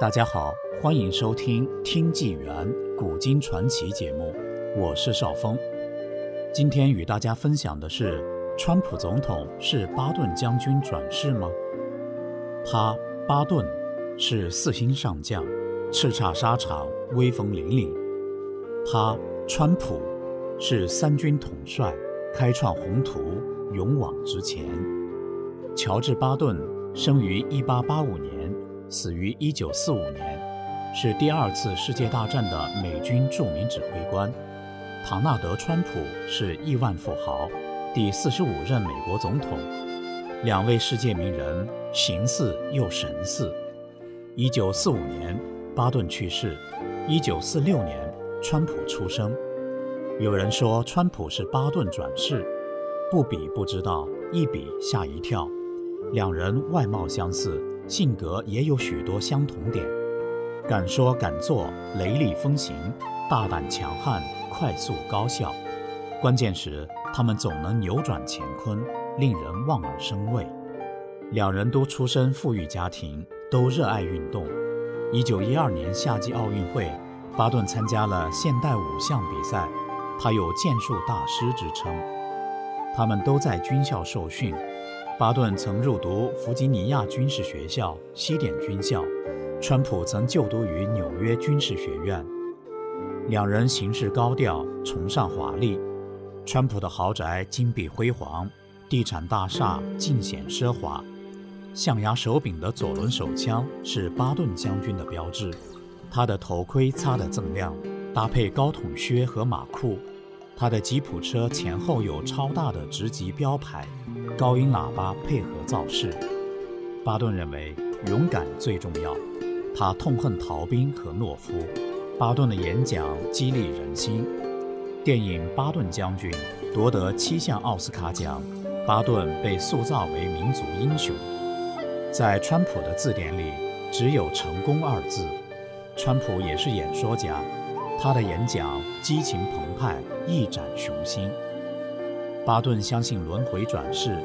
大家好，欢迎收听《听纪元古今传奇》节目，我是邵峰。今天与大家分享的是：川普总统是巴顿将军转世吗？他巴顿是四星上将，叱咤沙场，威风凛凛。他川普是三军统帅，开创宏图，勇往直前。乔治·巴顿生于1885年。死于1945年，是第二次世界大战的美军著名指挥官。唐纳德·川普是亿万富豪，第四十五任美国总统。两位世界名人，形似又神似。1945年，巴顿去世；1946年，川普出生。有人说川普是巴顿转世，不比不知道，一比吓一跳。两人外貌相似。性格也有许多相同点，敢说敢做，雷厉风行，大胆强悍，快速高效。关键时，他们总能扭转乾坤，令人望而生畏。两人都出身富裕家庭，都热爱运动。一九一二年夏季奥运会，巴顿参加了现代五项比赛，他有剑术大师之称。他们都在军校受训。巴顿曾入读弗吉尼亚军事学校、西点军校，川普曾就读于纽约军事学院。两人行事高调，崇尚华丽。川普的豪宅金碧辉煌，地产大厦尽显奢华。象牙手柄的左轮手枪是巴顿将军的标志，他的头盔擦得锃亮，搭配高筒靴和马裤。他的吉普车前后有超大的直级标牌，高音喇叭配合造势。巴顿认为勇敢最重要，他痛恨逃兵和懦夫。巴顿的演讲激励人心。电影《巴顿将军》夺得七项奥斯卡奖，巴顿被塑造为民族英雄。在川普的字典里只有“成功”二字。川普也是演说家。他的演讲激情澎湃，一展雄心。巴顿相信轮回转世，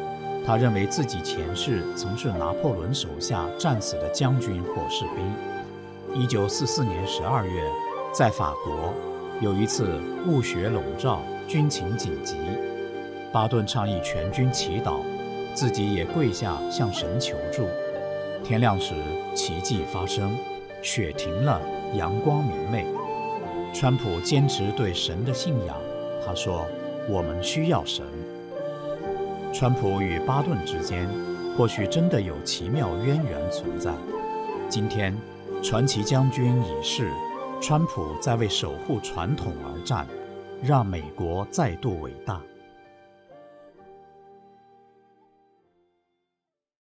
他认为自己前世曾是拿破仑手下战死的将军或士兵。一九四四年十二月，在法国有一次雾雪笼罩，军情紧急，巴顿倡议全军祈祷，自己也跪下向神求助。天亮时，奇迹发生，雪停了，阳光明媚。川普坚持对神的信仰。他说：“我们需要神。”川普与巴顿之间或许真的有奇妙渊源存在。今天，传奇将军已逝，川普在为守护传统而战，让美国再度伟大。